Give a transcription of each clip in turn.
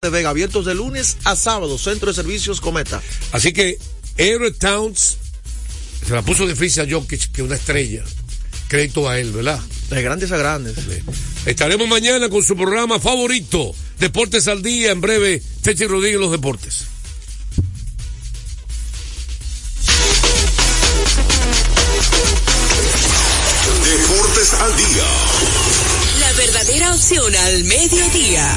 de Vega, abiertos de lunes a sábado, Centro de Servicios Cometa. Así que Aero Towns se la puso difícil a Jokic, que una estrella. Crédito a él, ¿verdad? De grandes a grandes. Estaremos mañana con su programa favorito, Deportes al Día. En breve, Techi Rodríguez, los deportes. Deportes al día. La verdadera opción al mediodía.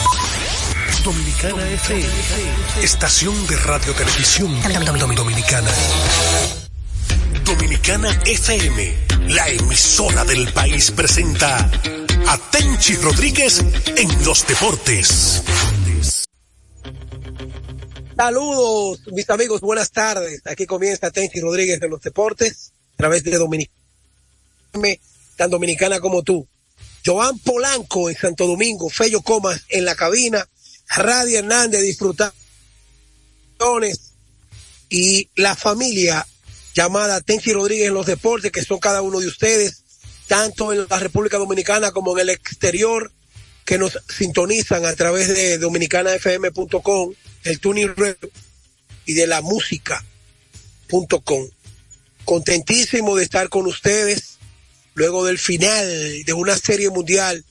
Dominicana FM, estación de radio televisión dominicana. Dominicana FM, la emisora del país presenta a Tenchi Rodríguez en los deportes. Saludos, mis amigos, buenas tardes. Aquí comienza Tenchi Rodríguez en los deportes, a través de Dominicana, tan dominicana como tú. Joan Polanco en Santo Domingo, Fello Comas en la cabina, Radio Hernández disfrutar y la familia llamada Tenchi Rodríguez en los deportes, que son cada uno de ustedes, tanto en la República Dominicana como en el exterior, que nos sintonizan a través de dominicanafm.com, el tuning radio y de la música.com. Contentísimo de estar con ustedes luego del final de una serie mundial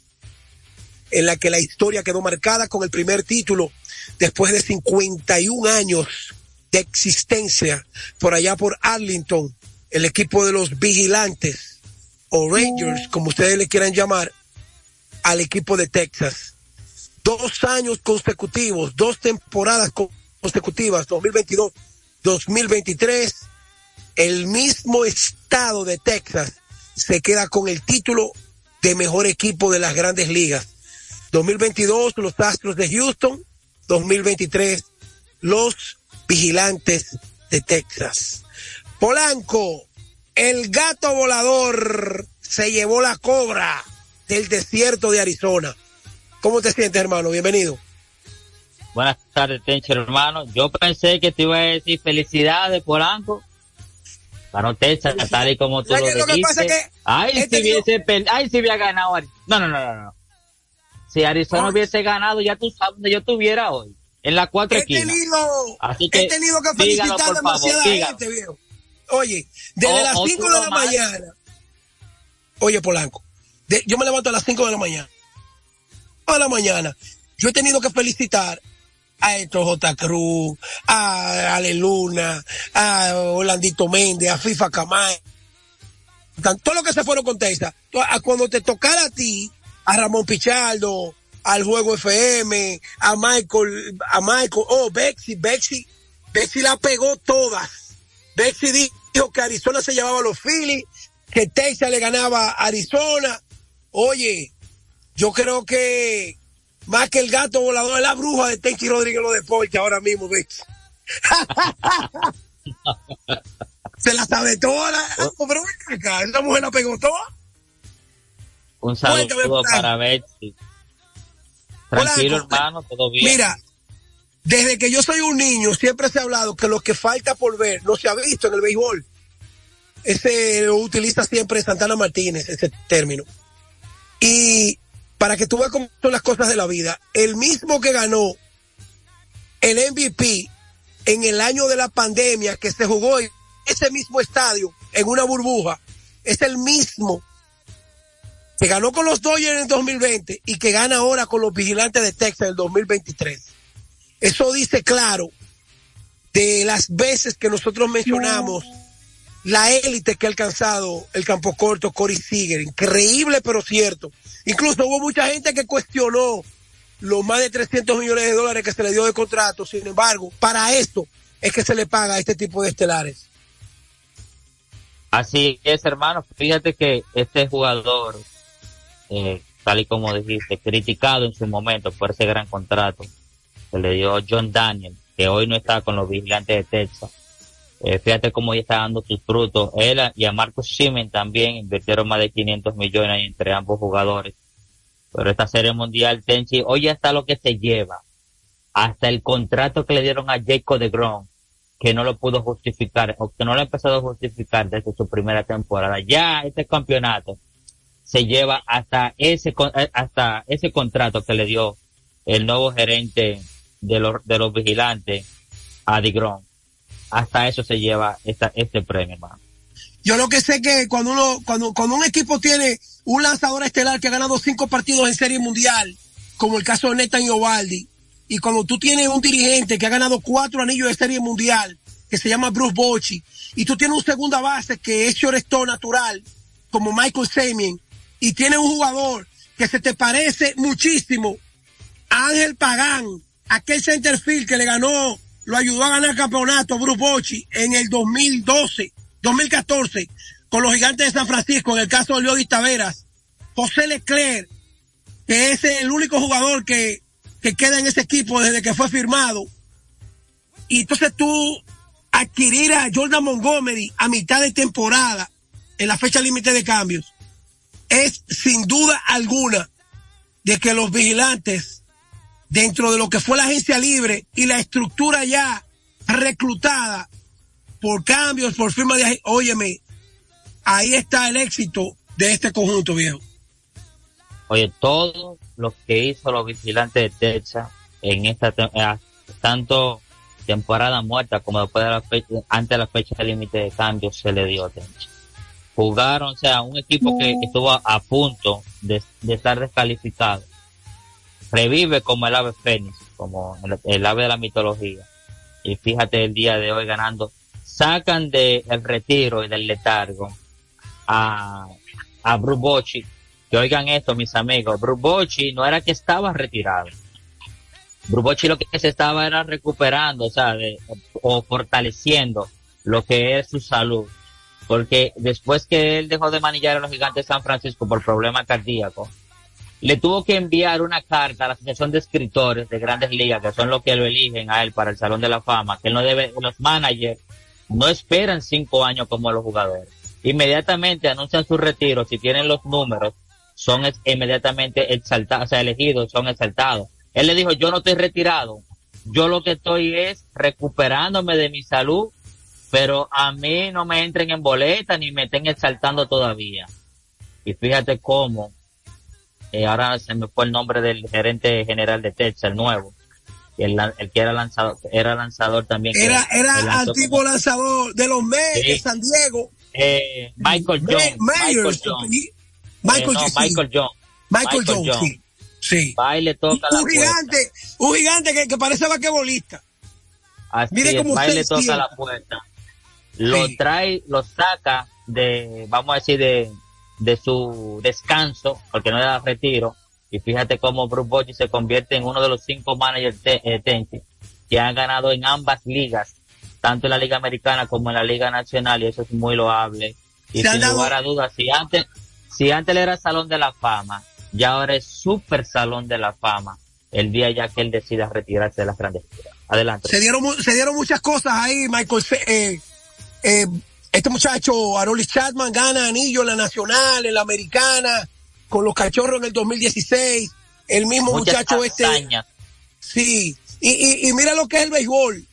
en la que la historia quedó marcada con el primer título después de 51 años de existencia por allá por Arlington, el equipo de los vigilantes o Rangers, como ustedes le quieran llamar, al equipo de Texas. Dos años consecutivos, dos temporadas consecutivas, 2022, 2023, el mismo estado de Texas se queda con el título de mejor equipo de las grandes ligas. 2022 los Astros de Houston, 2023 los Vigilantes de Texas. Polanco, el gato volador se llevó la cobra del desierto de Arizona. ¿Cómo te sientes, hermano? Bienvenido. Buenas tardes, Tencho, hermano. Yo pensé que te iba a decir felicidades, Polanco. Ganó Texas, tal y como tú lo, lo que pasa que ay, si este hubiese, pel- ay, si hubiera ganado. No, no, no, no, no. Si Arizona Ay. hubiese ganado, ya tú sabes donde yo estuviera hoy. En la cuatro he esquinas. tenido, Así que he tenido que dígalo, felicitar favor, demasiada dígalo. gente, viejo. Oye, desde O- las o 5 tú de lo la mañana. Oye, Polanco, de- yo me levanto a las 5 de la mañana. A la mañana. Yo he tenido que felicitar a Héctor J. Cruz, a Ale Luna, a Orlandito Méndez, a FIFA Camay, todos los que se fueron con Texas. A Cuando te tocara a ti, a Ramón Pichardo, al Juego FM, a Michael, a Michael, oh, Bexy, Bexy, Bexy la pegó todas. Bexy dijo que Arizona se llevaba a los Phillies, que Texas le ganaba a Arizona. Oye, yo creo que más que el gato volador es la bruja de Tenchi Rodríguez los deportes ahora mismo, Bexy. se la sabe toda. la- pero ven acá, esa mujer la pegó toda. Un saludo para Betsy. Tranquilo, hermano, todo bien. Mira, desde que yo soy un niño siempre se ha hablado que lo que falta por ver no se ha visto en el béisbol. Ese lo utiliza siempre Santana Martínez, ese término. Y para que tú veas cómo son las cosas de la vida, el mismo que ganó el MVP en el año de la pandemia que se jugó en ese mismo estadio, en una burbuja, es el mismo que ganó con los Dodgers en el 2020 y que gana ahora con los vigilantes de Texas en el 2023. Eso dice claro de las veces que nosotros mencionamos la élite que ha alcanzado el campo corto Cory Seager. Increíble, pero cierto. Incluso hubo mucha gente que cuestionó los más de 300 millones de dólares que se le dio de contrato. Sin embargo, para esto es que se le paga a este tipo de estelares. Así es, hermano. Fíjate que este jugador, eh, tal y como dijiste, criticado en su momento por ese gran contrato que le dio John Daniel, que hoy no está con los vigilantes de Texas. Eh, fíjate cómo ya está dando sus frutos. Él y a Marcus Simen también invirtieron más de 500 millones entre ambos jugadores. Pero esta serie mundial, Tenchi, hoy ya está lo que se lleva. Hasta el contrato que le dieron a Jacob de Grom, que no lo pudo justificar, o que no lo ha empezado a justificar desde su primera temporada. Ya este campeonato se lleva hasta ese, eh, hasta ese contrato que le dio el nuevo gerente de los, de los vigilantes a Digron. Hasta eso se lleva esta, este premio, hermano. Yo lo que sé que cuando uno, cuando, cuando un equipo tiene un lanzador estelar que ha ganado cinco partidos en serie mundial, como el caso de Nathan Ovaldi, y cuando tú tienes un dirigente que ha ganado cuatro anillos de serie mundial, que se llama Bruce Bochy, y tú tienes un segunda base que es shortstop natural, como Michael Semien, y tienes un jugador que se te parece muchísimo. A Ángel Pagán, aquel centerfield que le ganó, lo ayudó a ganar el campeonato Bruce Bochy en el 2012, 2014, con los gigantes de San Francisco, en el caso de Leodis Taveras, José Leclerc, que es el único jugador que, que queda en ese equipo desde que fue firmado. Y entonces tú adquirir a Jordan Montgomery a mitad de temporada, en la fecha límite de cambios, es sin duda alguna de que los vigilantes, dentro de lo que fue la agencia libre y la estructura ya reclutada por cambios, por firma de, óyeme, ahí está el éxito de este conjunto viejo. Oye, todo lo que hizo los vigilantes de Texas en esta, eh, tanto temporada muerta como después de la fecha, antes de la fecha límite de cambio se le dio Texas jugaron, o sea, un equipo que estuvo a, punto de, estar descalificado, revive como el ave fénix, como el, ave de la mitología. Y fíjate el día de hoy ganando, sacan del el retiro y del letargo a, a Bruce que oigan esto mis amigos, Bruce no era que estaba retirado. Bruce lo que se estaba era recuperando, o sea, o fortaleciendo lo que es su salud porque después que él dejó de manillar a los gigantes de San Francisco por problema cardíaco, le tuvo que enviar una carta a la Asociación de Escritores de Grandes Ligas, que son los que lo eligen a él para el Salón de la Fama, que él no debe, los managers no esperan cinco años como los jugadores. Inmediatamente anuncian su retiro, si tienen los números, son inmediatamente exaltados, o sea, elegidos, son exaltados. Él le dijo, yo no estoy retirado, yo lo que estoy es recuperándome de mi salud pero a mí no me entren en boleta ni me estén exaltando todavía. Y fíjate cómo, eh, ahora se me fue el nombre del gerente general de Texas, el nuevo, el, el que era lanzador, era lanzador también. Era, era antiguo lanzador de los Mets de San Diego. Eh, Michael Jones. Michael Jones. Michael, eh, Michael Jones. Michael, Jones, sí. sí. Baile toca un, gigante, un gigante que, que parece vaquebolista. Así Mire cómo baile toca la puerta lo trae, lo saca de, vamos a decir, de, de su descanso, porque no le da retiro, y fíjate cómo Bruce Bochy se convierte en uno de los cinco managers de eh, que han ganado en ambas ligas, tanto en la Liga Americana como en la Liga Nacional, y eso es muy loable. Y sin lugar a dudas, si antes, si antes era Salón de la Fama, ya ahora es Super Salón de la Fama, el día ya que él decida retirarse de las grandes ligas. Adelante. Se dieron, se dieron muchas cosas ahí, Michael. Eh, eh, este muchacho, Arolis Chapman, gana anillo en la nacional, en la americana, con los cachorros en el 2016. El mismo muchacho este. Sí. Y, y, mira lo que es el béisbol.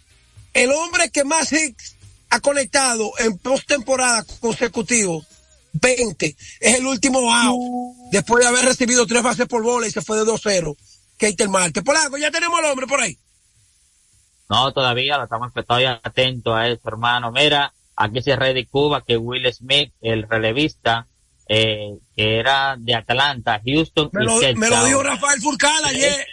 El hombre que más hits ha conectado en postemporada consecutivos, 20, es el último out, después de haber recibido tres bases por bola y se fue de 2-0. Keiter Marte. Polanco, ya tenemos al hombre por ahí. No, todavía, lo estamos todavía atentos a eso, hermano. Mira, aquí se Cuba que Will Smith, el relevista, eh, que era de Atlanta, Houston me y lo, Me lo dijo Rafael Furcal ayer.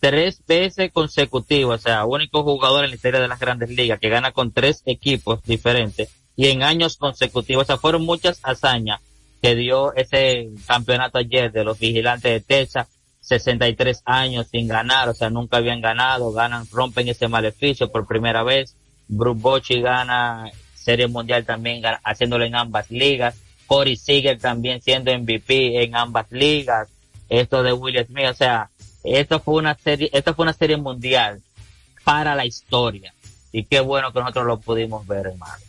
Tres veces consecutivas, o sea, único jugador en la historia de las grandes ligas que gana con tres equipos diferentes y en años consecutivos. O sea, fueron muchas hazañas que dio ese campeonato ayer de los vigilantes de Texas. 63 años sin ganar, o sea, nunca habían ganado, ganan, rompen ese maleficio por primera vez. Bruce Bochy gana Serie Mundial también haciéndolo en ambas ligas. Corey Seager también siendo MVP en ambas ligas. Esto de Will Smith, o sea, esto fue una serie, esto fue una serie mundial para la historia. Y qué bueno que nosotros lo pudimos ver, hermano.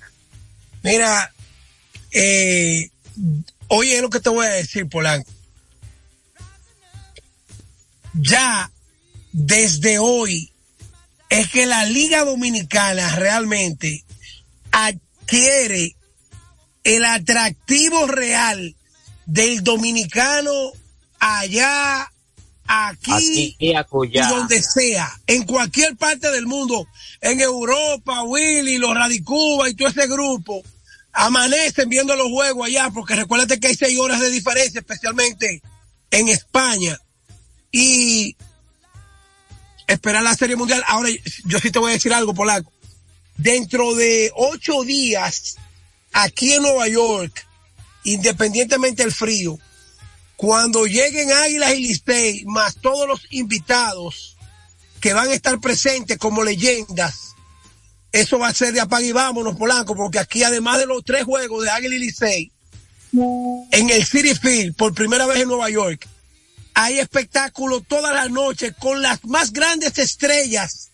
Mira, eh, oye lo que te voy a decir, Polanco. Ya desde hoy es que la Liga Dominicana realmente adquiere el atractivo real del dominicano allá, aquí, y donde sea, en cualquier parte del mundo, en Europa, Willy, los Radicuba y todo ese grupo, amanecen viendo los juegos allá, porque recuérdate que hay seis horas de diferencia, especialmente en España. Y esperar la Serie Mundial. Ahora, yo sí te voy a decir algo, Polaco. Dentro de ocho días, aquí en Nueva York, independientemente del frío, cuando lleguen Águilas y Listey, más todos los invitados que van a estar presentes como leyendas, eso va a ser de apague y vámonos, Polanco, porque aquí además de los tres juegos de Águila y Licey, en el City Field, por primera vez en Nueva York, hay espectáculo todas las noches con las más grandes estrellas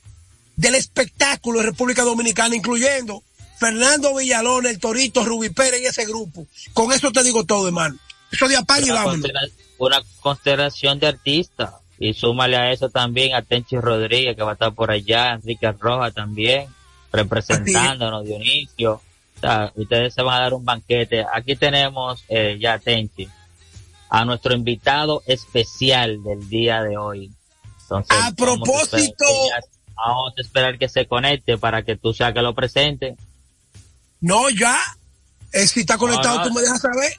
del espectáculo de República Dominicana, incluyendo Fernando Villalón, el Torito, Rubí Pérez y ese grupo. Con eso te digo todo, hermano. Eso de apague y vámonos. Una constelación de artistas. Y súmale a eso también a Tenchi Rodríguez, que va a estar por allá, Enrique Roja también representándonos, Dionisio. O sea, ustedes se van a dar un banquete. Aquí tenemos eh, ya, Tenchi, a nuestro invitado especial del día de hoy. Entonces, a propósito. Vamos a, esperar que se conecte para que tú sea que lo presente. No, ya. Es si está conectado, tú me dejas saber.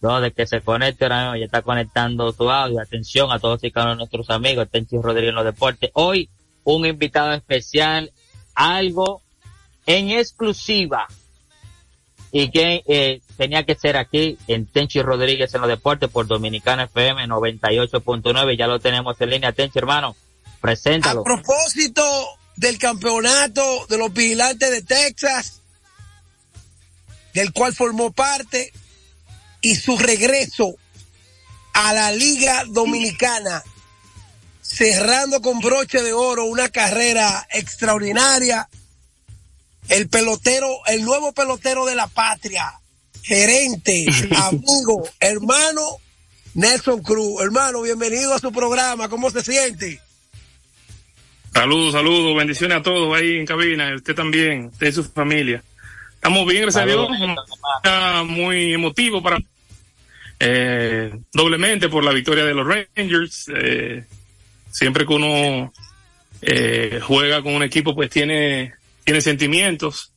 No, de que se conecte ahora mismo, ya está conectando tu audio. Atención a todos y cada uno de nuestros amigos, Tenchi Rodríguez en los deportes. Hoy, un invitado especial algo en exclusiva y que eh, tenía que ser aquí en Tenchi Rodríguez en los deportes por Dominicana FM 98.9. Ya lo tenemos en línea, Tenchi, hermano. Preséntalo. A propósito del campeonato de los vigilantes de Texas, del cual formó parte, y su regreso a la Liga Dominicana cerrando con broche de oro una carrera extraordinaria. El pelotero, el nuevo pelotero de la patria, gerente, amigo, hermano Nelson Cruz. Hermano, bienvenido a su programa. ¿Cómo se siente? Saludos, saludos, bendiciones a todos ahí en cabina, usted también, usted y su familia. Estamos bien, gracias a Dios. Muy emotivo para eh, doblemente por la victoria de los Rangers. Eh, siempre que uno eh, juega con un equipo, pues tiene, tiene sentimientos.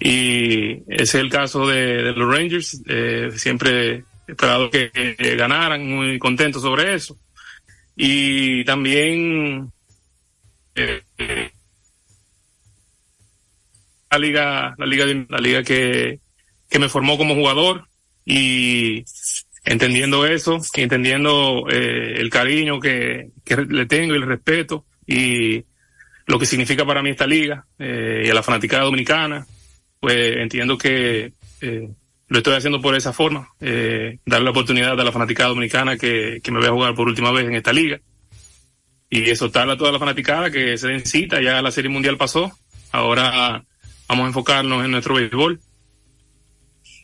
Y ese es el caso de, los Rangers. Eh, siempre esperado que, ganaran, muy contento sobre eso. Y también eh, la liga, la liga, la liga que, que me formó como jugador y entendiendo eso, entendiendo eh, el cariño que, que, le tengo y el respeto y lo que significa para mí esta liga eh, y a la fanaticada dominicana, pues entiendo que eh, lo estoy haciendo por esa forma, eh, darle la oportunidad a la fanaticada dominicana que, que me vea jugar por última vez en esta liga y exhortarle a toda la fanaticada que se den cita, ya la Serie Mundial pasó, ahora vamos a enfocarnos en nuestro béisbol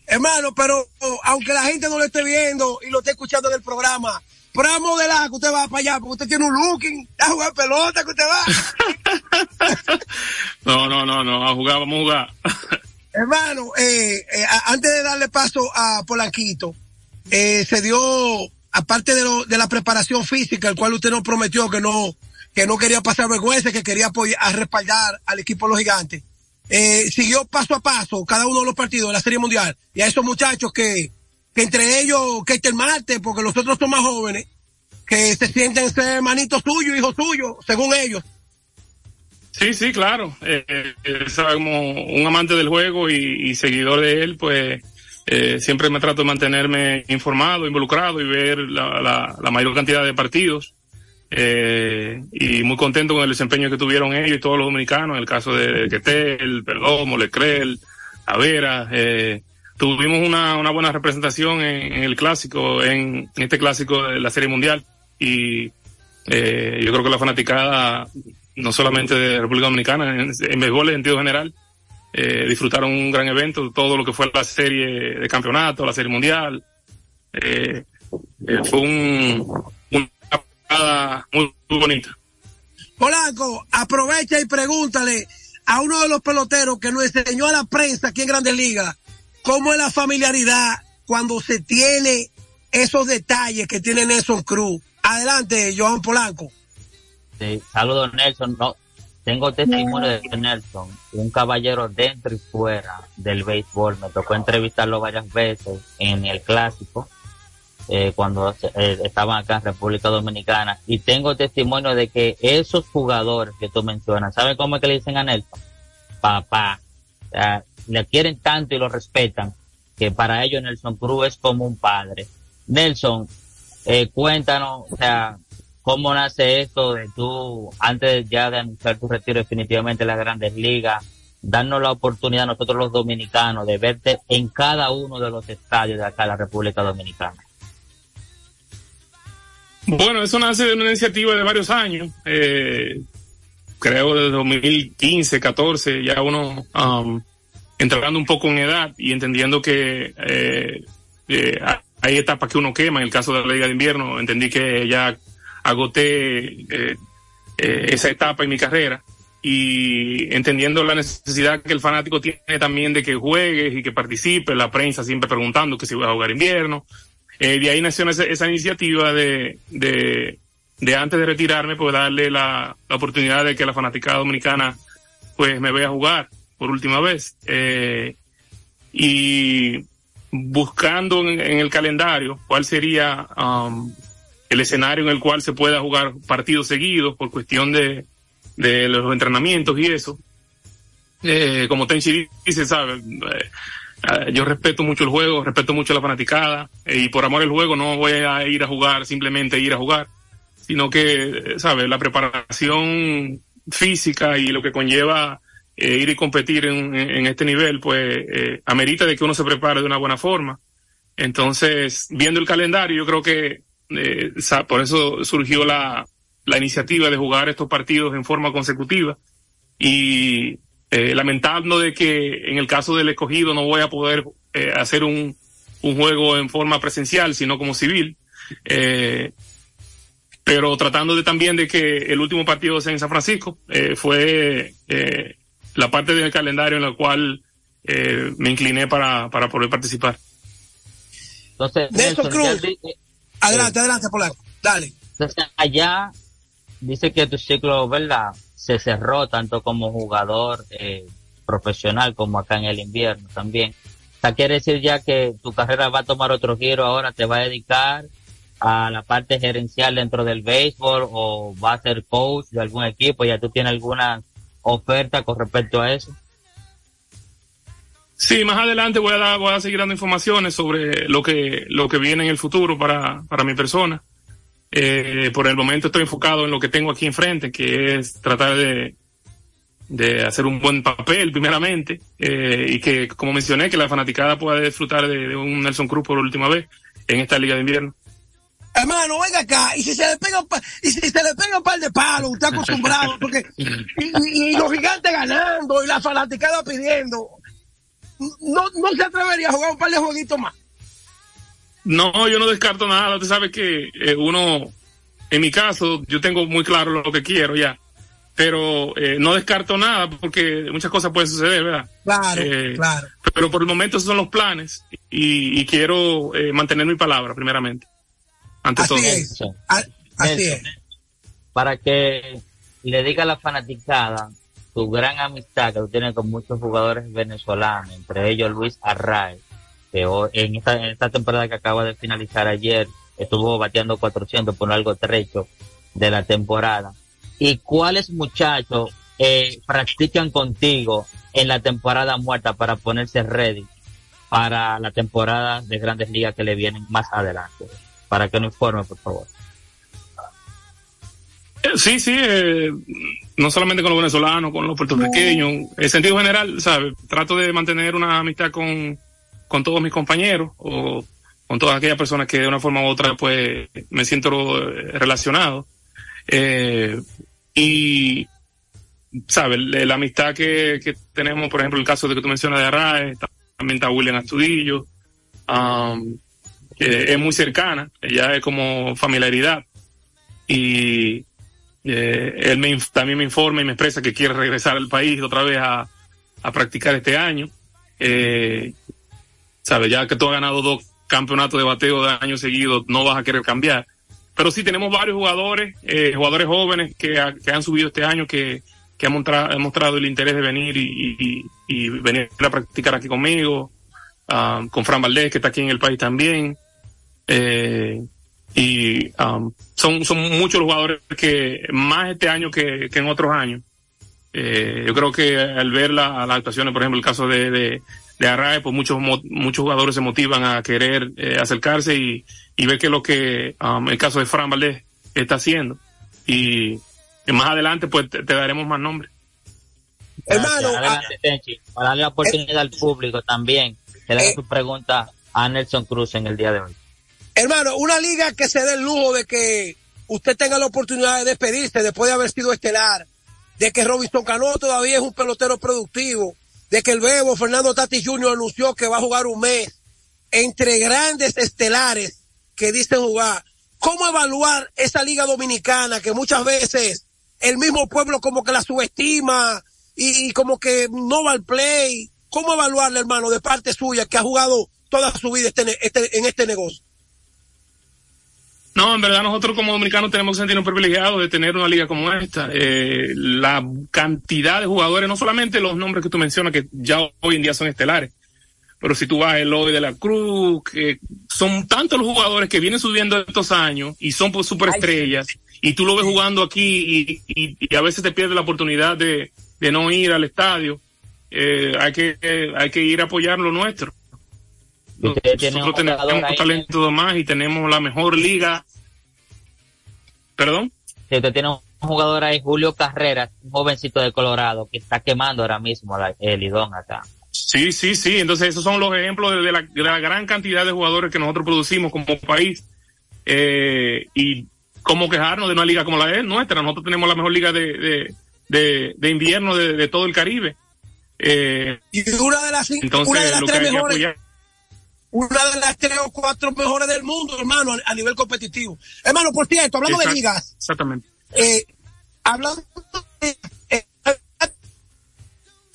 Hermano, pero aunque la gente no lo esté viendo y lo esté escuchando en el programa, pero a modelar que usted va para allá, porque usted tiene un looking, a jugar pelota que usted va. no, no, no, no, a jugar, vamos a jugar. Hermano, eh, eh, antes de darle paso a Polanquito, eh, se dio, aparte de, lo, de la preparación física, el cual usted nos prometió que no, que no quería pasar vergüenza, que quería apoyar, a respaldar al equipo de los gigantes eh, siguió paso a paso cada uno de los partidos de la Serie Mundial. Y a esos muchachos que, que entre ellos, que este el martes, porque los otros son más jóvenes, que se sienten ser hermanitos suyos, hijos suyos, según ellos. Sí, sí, claro. Eh, eh, como un amante del juego y, seguidor de él, pues eh, siempre me trato de mantenerme informado, involucrado y ver la, mayor cantidad de partidos. Eh, y muy contento con el desempeño que tuvieron ellos y todos los dominicanos, en el caso de Quetel, Perdomo, Lecrel, Avera, eh, tuvimos una, buena representación en, el clásico, en, este clásico de la Serie Mundial. Y eh, yo creo que la fanaticada, no solamente de República Dominicana, en, en béisbol en sentido general, eh, disfrutaron un gran evento, todo lo que fue la serie de campeonato, la serie mundial. Eh, eh, fue un, una parada muy, bonita. Polanco, aprovecha y pregúntale a uno de los peloteros que nos enseñó a la prensa aquí en Grandes Ligas cómo es la familiaridad cuando se tiene esos detalles que tiene Nelson Cruz. Adelante, Joan Polanco. Sí, saludos Nelson. No, tengo testimonio de Nelson, un caballero dentro y fuera del béisbol. Me tocó entrevistarlo varias veces en el clásico, eh, cuando eh, estaban acá en República Dominicana. Y tengo testimonio de que esos jugadores que tú mencionas, ¿sabes cómo es que le dicen a Nelson? Papá. le quieren tanto y lo respetan que para ellos Nelson Cruz es como un padre. Nelson, eh, cuéntanos, o sea, ¿Cómo nace esto de tú, antes ya de anunciar tu retiro definitivamente en las grandes ligas, darnos la oportunidad nosotros los dominicanos de verte en cada uno de los estadios de acá de la República Dominicana? Bueno, eso nace de una iniciativa de varios años. Eh, creo de 2015, 14, ya uno um, entrando un poco en edad y entendiendo que eh, eh, hay etapas que uno quema. En el caso de la Liga de Invierno, entendí que ya agoté eh, eh, esa etapa en mi carrera y entendiendo la necesidad que el fanático tiene también de que juegues y que participe, la prensa siempre preguntando que si voy a jugar invierno. Eh, de ahí nació esa, iniciativa de, de, de, antes de retirarme, pues darle la, la, oportunidad de que la fanaticada dominicana pues me vea jugar por última vez. Y buscando en, en, el calendario cuál sería um, el escenario en el cual se pueda jugar partidos seguidos por cuestión de, de los entrenamientos y eso. Eh, como Tenchi dice, ¿sabe? Eh, eh, yo respeto mucho el juego, respeto mucho la fanaticada y por amor al juego no voy a ir a jugar simplemente ir a jugar, sino que, ¿sabe? La preparación física y lo que conlleva ir y competir en, en este nivel, pues amerita de que uno se prepare de una buena forma. Entonces, viendo el calendario, yo creo que eh, por eso surgió la, la iniciativa de jugar estos partidos en forma consecutiva y eh, lamentando de que en el caso del escogido no voy a poder eh, hacer un, un juego en forma presencial, sino como civil. Eh, pero tratando de también de que el último partido sea en San Francisco, eh, fue eh, la parte del calendario en la cual eh, me incliné para, para poder participar. Entonces, Nelson Cruz. Adelante, adelante, Polanco. Dale. Entonces, allá dice que tu ciclo, ¿verdad? Se cerró tanto como jugador eh, profesional como acá en el invierno también. O sea, quiere decir ya que tu carrera va a tomar otro giro ahora, te va a dedicar a la parte gerencial dentro del béisbol o va a ser coach de algún equipo, ya tú tienes alguna oferta con respecto a eso. Sí, más adelante voy a dar, seguir dando informaciones sobre lo que, lo que viene en el futuro para, para mi persona. Eh, por el momento estoy enfocado en lo que tengo aquí enfrente, que es tratar de, hacer un buen papel primeramente, eh, y que, como mencioné, que la fanaticada pueda disfrutar de, un Nelson Cruz por última vez en esta liga de invierno. Hermano, venga acá, y si se le pega un, y si se le pega un par de palos, usted acostumbrado, porque, y los gigantes ganando, y la fanaticada pidiendo, no, no se atrevería a jugar un par de jueguitos más. No, yo no descarto nada. Usted sabe que eh, uno, en mi caso, yo tengo muy claro lo que quiero ya. Pero eh, no descarto nada porque muchas cosas pueden suceder, ¿verdad? Claro, eh, claro. Pero por el momento esos son los planes y, y quiero mantener mi palabra, primeramente. Ante así todo. Es. Así es. Para que le diga a la fanaticada tu gran amistad que tú tienes con muchos jugadores venezolanos, entre ellos Luis Arraez, que en esta, temporada que acaba de finalizar ayer estuvo bateando 400 por algo trecho de la temporada. ¿Y cuáles muchachos eh, practican contigo en la temporada muerta para ponerse ready para la temporada de grandes ligas que le vienen más adelante? Para que nos informe, por favor. Sí, sí, eh, no solamente con los venezolanos, con los puertorriqueños, en sentido general, ¿sabes? Trato de mantener una amistad con, con todos mis compañeros o con todas aquellas personas que de una forma u otra pues me siento eh, relacionado. Eh, y, ¿sabes? La, amistad que, que tenemos, por ejemplo, el caso de que tú mencionas de Arrae, también está William Astudillo, um, que es muy cercana, ella es como familiaridad. Y, eh, él me, también me informa y me expresa que quiere regresar al país otra vez a, a practicar este año. Eh, sabe, ya que tú has ganado dos campeonatos de bateo de años seguidos, no vas a querer cambiar. Pero sí tenemos varios jugadores, eh, jugadores jóvenes que, que han subido este año, que, que han, mostrado, han mostrado el interés de venir y venir a practicar aquí conmigo, ah, con Fran Valdés, que está aquí en el país también. Eh, y um, son, son muchos los jugadores que más este año que, que en otros años. Eh, yo creo que al ver la- las actuaciones, por ejemplo, el caso de, de, de Arrae, pues muchos, mo- muchos jugadores se motivan a querer eh, acercarse y, y ver qué es lo que um, el caso de Fran Valdés está haciendo. Y, y más adelante, pues te, te daremos más nombres. Adelante, Tenchi, para darle la oportunidad al público también que le haga su pregunta a Nelson Cruz en el día de hoy. Hermano, una liga que se dé el lujo de que usted tenga la oportunidad de despedirse después de haber sido estelar, de que Robinson Cano todavía es un pelotero productivo, de que el Bebo Fernando Tati Jr. anunció que va a jugar un mes entre grandes estelares que dicen jugar. ¿Cómo evaluar esa liga dominicana que muchas veces el mismo pueblo como que la subestima y, como que no va al play? ¿Cómo evaluarla, hermano, de parte suya que ha jugado toda su vida este, este- en este negocio? No, en verdad nosotros como dominicanos tenemos que sentirnos privilegiados de tener una liga como esta. Eh, la cantidad de jugadores, no solamente los nombres que tú mencionas, que ya hoy en día son estelares, pero si tú vas a Eloy de la Cruz, que son tantos los jugadores que vienen subiendo estos años y son pues superestrellas, y tú lo ves jugando aquí y, y- y a veces te pierdes la oportunidad de, de no ir al estadio. Eh, hay que eh, hay que ir a apoyar lo nuestro. Nosotros un tenemos ahí, talento más y tenemos la mejor liga. ¿Perdón? Si usted tiene un jugador ahí, Julio Carreras, un jovencito de Colorado, que está quemando ahora mismo la- el lidón acá. Sí, sí, sí. Entonces esos son los ejemplos de, de la, de la gran cantidad de jugadores que nosotros producimos como país. Eh, y cómo quejarnos de una liga como la de nuestra. Nosotros tenemos la mejor liga de, de, de, de invierno de, de todo el Caribe. Eh, Y una de las, entonces una de las tres mejores, apoyar. Una de las tres o cuatro mejores del mundo, hermano, a, nivel competitivo. Hermano, por cierto, hablando de ligas, Exactamente. eh, hablando de, eh,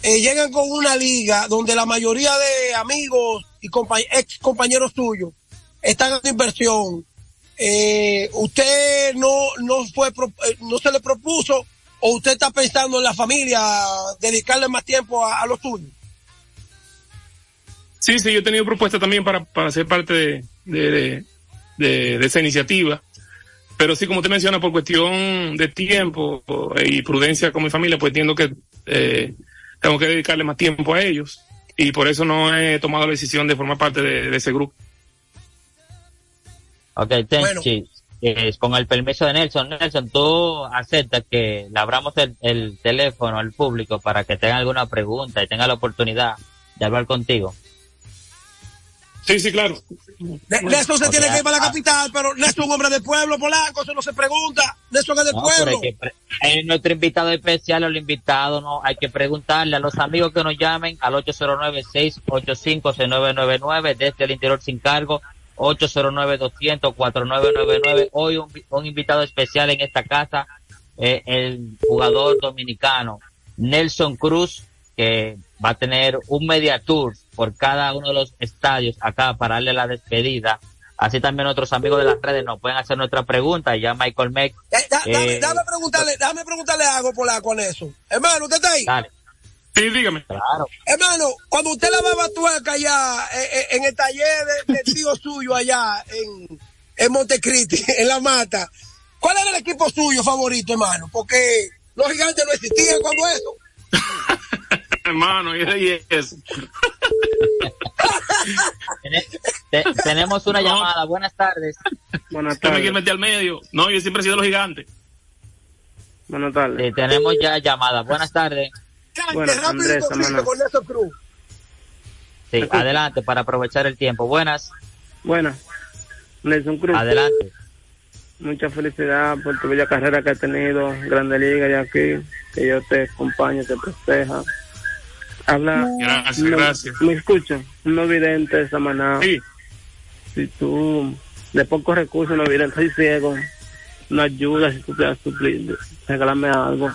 eh, llegan con una liga donde la mayoría de amigos y compa- ex compañeros suyos están haciendo inversión. Eh, usted no, no fue, pro- no se le propuso o usted está pensando en la familia, dedicarle más tiempo a, a lo suyo. Sí, sí, yo he tenido propuestas también para, para ser parte de, de, de, de- de esa iniciativa. Pero sí, como usted menciona, por cuestión de tiempo y prudencia con mi familia, pues entiendo que eh, tengo que dedicarle más tiempo a ellos. Y por eso no he tomado la decisión de formar parte de, de ese grupo. Ok, Tenchi, eh, con el permiso de Nelson, Nelson, tú aceptas que le abramos el, el teléfono al público para que tenga alguna pregunta y tenga la oportunidad de hablar contigo. Sí, sí, claro. Nelson se O tiene sea, que ir para la ah. capital, pero Nelson es un hombre del pueblo, polaco, eso no se pregunta. Nelson es del No, pueblo. hay que pre- es nuestro invitado especial, el invitado, no, hay que preguntarle a los amigos que nos llamen al 809-685-6999 desde el interior sin cargo, 809-200-4999. Hoy un, un invitado especial en esta casa, eh, el jugador dominicano Nelson Cruz, que va a tener un media tour por cada uno de los estadios acá para darle la despedida. Así también otros amigos de las redes nos pueden hacer nuestra pregunta. Ya Michael Meck. Eh, da- eh, dame preguntarle, dame preguntarle algo polaco a Nelson. Hermano, ¿usted está ahí? Dale. Sí, dígame. Claro. Hermano, cuando usted lavaba tuerca allá eh, eh, en el taller de- del tío suyo allá en, en Montecristi, en La Mata, ¿cuál era el equipo suyo favorito, hermano? Porque Los gigantes no existían cuando eso. Hermano, y eso. Te- tenemos una llamada. Buenas tardes. Buenas me tardes. quieres meter al medio. No, yo siempre he sido los gigantes. Buenas tardes. Sí, tenemos ya llamada. Buenas tardes. Y Andrés, Cruz. Sí, adelante para aprovechar el tiempo. Buenas. Buenas. Nelson Cruz. Adelante. Mucha felicidad por tu bella carrera que has tenido en Grande Liga y aquí. Que yo te acompañe, te proteja. Habla. Gracias, no- gracias. Me escucha. Un no vidente de Samaná. Sí. Si tú, de pocos recursos, no vidente, soy ciego. No ayuda si tú puedes suplir. Regálame algo.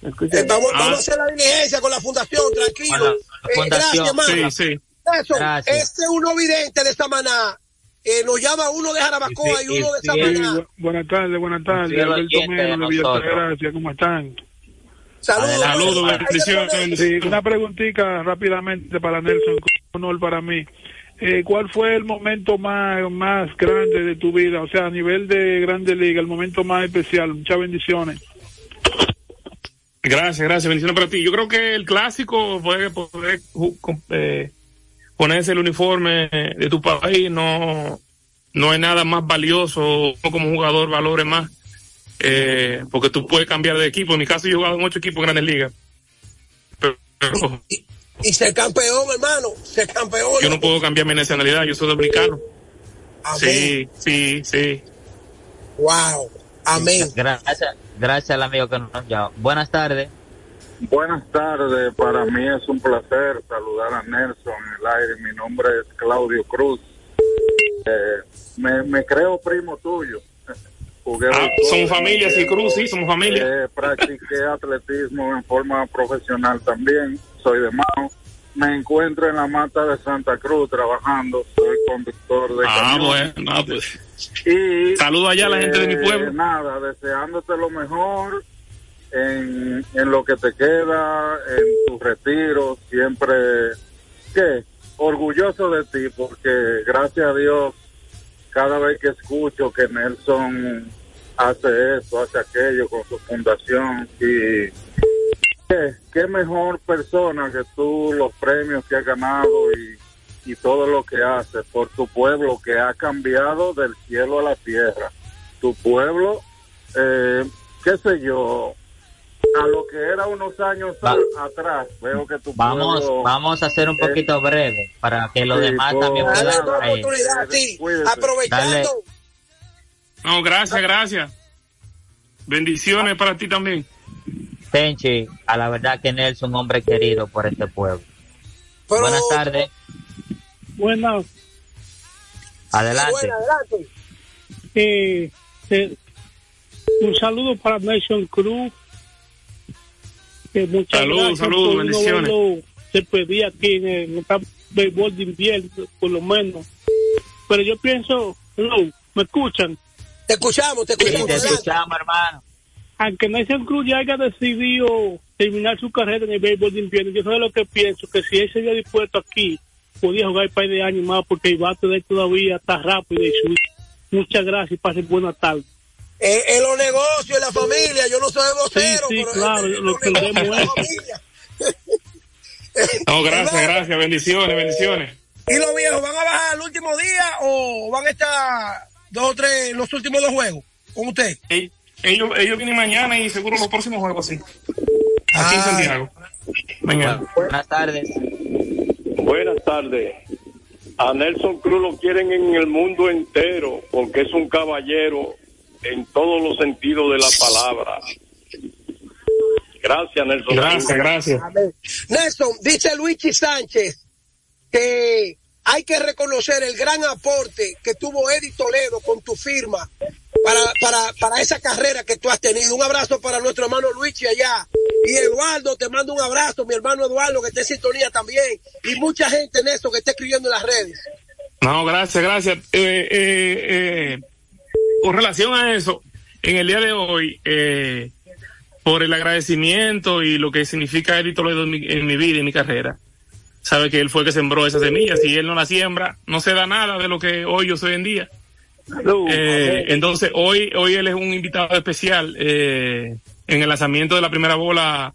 ¿Me escuchas? Eh, vamos, Ah. vamos a hacer la diligencia con la fundación, tranquilo. Eh, gracias. Sí, sí. Eso, Gracias. este uno vidente de Samaná. Eh, nos llama uno de Jarabacoa y, Y- uno de Samaná. Bu- buenas tardes, buenas tardes. Alberto nosotros. Altagracia, ¿cómo están? Saludos. Bendiciones. Sí, una preguntita rápidamente para Nelson, un honor para mí. Eh, ¿Cuál fue el momento más, más grande de tu vida? O sea, a nivel de Grande Liga, el momento más especial. Muchas bendiciones. Gracias, gracias. Bendiciones para ti. Yo creo que el clásico fue poder eh, ponerse el uniforme de tu país. No, no hay nada más valioso como jugador valore más. Eh, porque tú puedes cambiar de equipo. En mi caso, yo he jugado en ocho equipos en grandes ligas. Pero, pero Y, y ser campeón, hermano. Ser campeón. yo no puedo cambiar mi nacionalidad. Yo soy dominicano. Amén. Sí, sí, sí. Wow. Amén. Gracias, gracias al amigo que nos llama. Buenas tardes. Buenas tardes, para mí es un placer saludar a Nelson en el aire. Mi nombre es Claudio Cruz. Eh, me, me creo primo tuyo. Jugué Ah, somos familia, sí, Cruz, sí, somos familia. eh, practiqué atletismo en forma profesional también. Soy de Mao. Me encuentro en la mata de Santa Cruz trabajando. Soy conductor de Ah, bueno, ah, pues. Y, Saludo allá a la gente de mi eh, pueblo. Nada, deseándote lo mejor en, en lo que te queda, en tu retiro, siempre, ¿qué? Orgulloso de ti, porque gracias a Dios, cada vez que escucho que Nelson hace esto, hace aquello con su fundación y qué, mejor persona que tú, los premios que has ganado y, todo lo que haces por tu pueblo que ha cambiado del cielo a la tierra. Tu pueblo, eh, qué sé yo, a lo que era unos años Va- atrás, veo que tu Vamos, pueblo... vamos a hacer un poquito breve para que los sí, demás también Dale puedan. otra oportunidad, sí. Cuídese. Aprovechando. No, gracias, gracias. Bendiciones para ti también. Tenchi, a la verdad que Nelson es un hombre querido por este pueblo. Pero- Buenas tardes. Buenas. Adelante. Adelante. Eh, eh, un saludo para Nelson Cruz. Que muchas Saludos, gracias saludos, bendiciones. verlo despedir aquí en el, béisbol de invierno, por lo menos. Pero yo pienso, no, ¿me escuchan? Te escuchamos, te Sí, escuchamos. te adelante. escuchamos, hermano. aunque Nelson Cruz ya haya decidido terminar su carrera en el béisbol de invierno, yo sé lo que pienso, que si él se había dispuesto aquí, podía jugar un par de años más, porque el bate de él todavía está rápido y su- Muchas gracias y pasen buena tarde. Eh, en los negocios, en la familia, yo no soy vocero, Sí, sí, pero claro, en- en lo que negocios, en la familia. No, gracias, gracias. Bendiciones, bendiciones. ¿Y los viejos van a bajar el último día o van a estar dos o tres los últimos dos juegos con usted? Ell- Ellos, ellos vienen mañana y seguro los próximos juegos, sí. Aquí en Ah. Santiago. Mañana. Buenas tardes. Buenas tardes. A Nelson Cruz lo quieren en el mundo entero porque es un caballero en todos los sentidos de la palabra. Gracias, Nelson. Gracias, gracias. Nelson, dice Luigi Sánchez que hay que reconocer el gran aporte que tuvo Eddie Toledo con tu firma para, para, para esa carrera que tú has tenido. Un abrazo para nuestro hermano Luigi allá. Y Eduardo, te mando un abrazo, mi hermano Eduardo, que está en sintonía también. Y mucha gente en esto que está escribiendo en las redes. No, gracias, gracias. Eh, eh, eh, con relación a eso, en el día de hoy, eh, por el agradecimiento y lo que significa Eddie Toledo en mi, en mi vida y en mi carrera, sabe que él fue el que sembró esas semillas. Si él no la siembra, no se da nada de lo que hoy yo soy en día. Eh, entonces, hoy, hoy él es un invitado especial eh, en el lanzamiento de la primera bola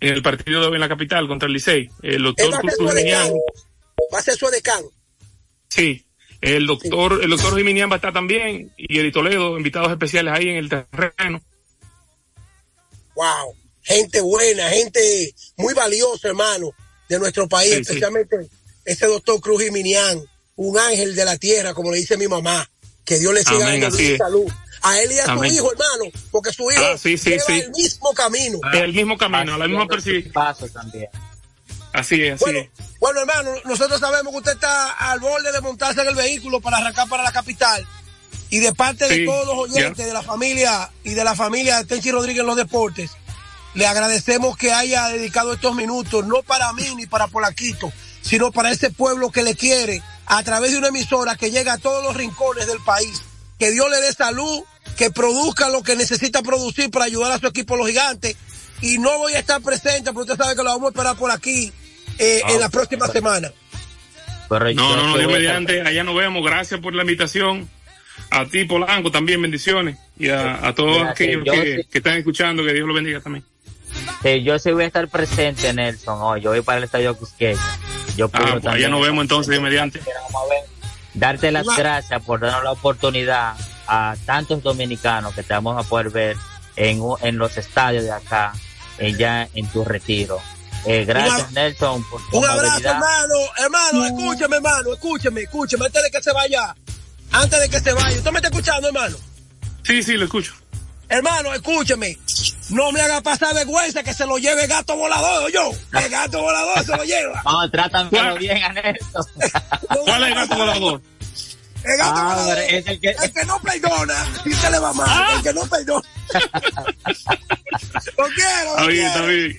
en el partido de hoy en la capital contra el Licey. El doctor Cruz. Va a ser su decano. Sí, el doctor, el doctor Jiminián va a estar también y Edi Toledo, invitados especiales ahí en el terreno. Wow, gente buena, gente muy valiosa, hermano, de nuestro país, Sí, sí. especialmente ese doctor Cruz Jiminián, un ángel de la tierra, como le dice mi mamá. Que Dios le siga Amén, así salud. A él y a su hijo, hermano, porque su hijo Ah, sí, sí, lleva sí. el mismo camino. El mismo camino, la misma perseguida. Paso también. Así es, así Bueno, es. bueno, hermano, nosotros sabemos que usted está al borde de montarse en el vehículo para arrancar para la capital. Y de parte de todos los oyentes de la familia y de la familia de Tenchi Rodríguez en los deportes, le agradecemos que haya dedicado estos minutos, no para mí ni para Polaquito, sino para ese pueblo que le quiere, a través de una emisora que llega a todos los rincones del país. Que Dios le dé salud, que produzca lo que necesita producir para ayudar a su equipo los gigantes. Y no voy a estar presente, pero usted sabe que lo vamos a esperar por aquí eh, Ah, en la próxima semana. No, no, no, Dios mediante, allá nos vemos. Gracias por la invitación. A ti, Polanco, también bendiciones. Y a, a todos aquellos que, sí. que están escuchando, que Dios los bendiga también. Sí, yo sí voy a estar presente, Nelson, hoy. Yo voy para el estadio Quisqueya. Yo Ah, pues allá nos vemos entonces, Dios mediante. Darte las gracias por darnos la oportunidad a tantos dominicanos que te vamos a poder ver en, en los estadios de acá, ya en tu retiro. Eh, gracias, Nelson, por tu Un abrazo, hermano. Hermano, escúcheme, hermano, escúcheme, escúcheme, antes de que se vaya. Antes de que se vaya. ¿Usted me está escuchando, hermano? Sí, sí, lo escucho. Hermano, escúcheme. No me haga pasar vergüenza que se lo lleve el gato volador, yo. El gato volador se lo lleva. No, trátamelo bien a Nelson. ¿Cuál es el gato volador? El gato Ah, volador. es el que- El que no perdona, si se le va mal. Ah. El que no perdona. lo quiero, Está lo bien, está bien.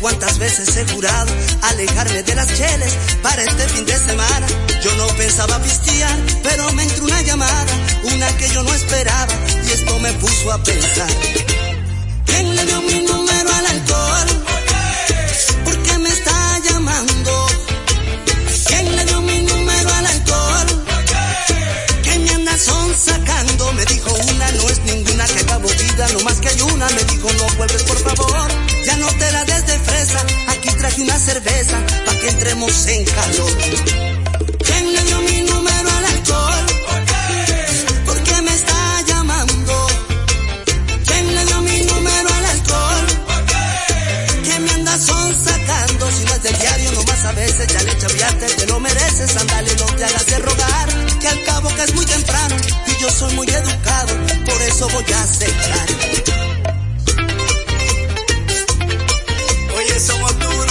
Cuántas veces he jurado alejarme de las cheles para este fin de semana. Yo no pensaba pistear, pero me entró una llamada, una que yo no esperaba, y esto me puso a pensar. ¿Quién le dio mi número al alcohol? ¿Por qué me está llamando? ¿Quién le dio mi número al alcohol? Que me anda son sacando. Me dijo una, no es ninguna que acabo vida, no más que hay una. Me dijo no vuelves por favor, ya no te la des de fresa. Aquí traje una cerveza para que entremos en calor. ¿Quién le dio mi número al alcohol? ¿Por qué me está llamando? ¿Quién le dio mi número al alcohol? Que me anda son sacando. Si no es del diario, nomás a veces ya le chaviaste, te lo mereces. Andale, no te hagas de rogar. Que al cabo que es muy temprano y yo soy muy educado, por eso voy a aceptar. Somos duros.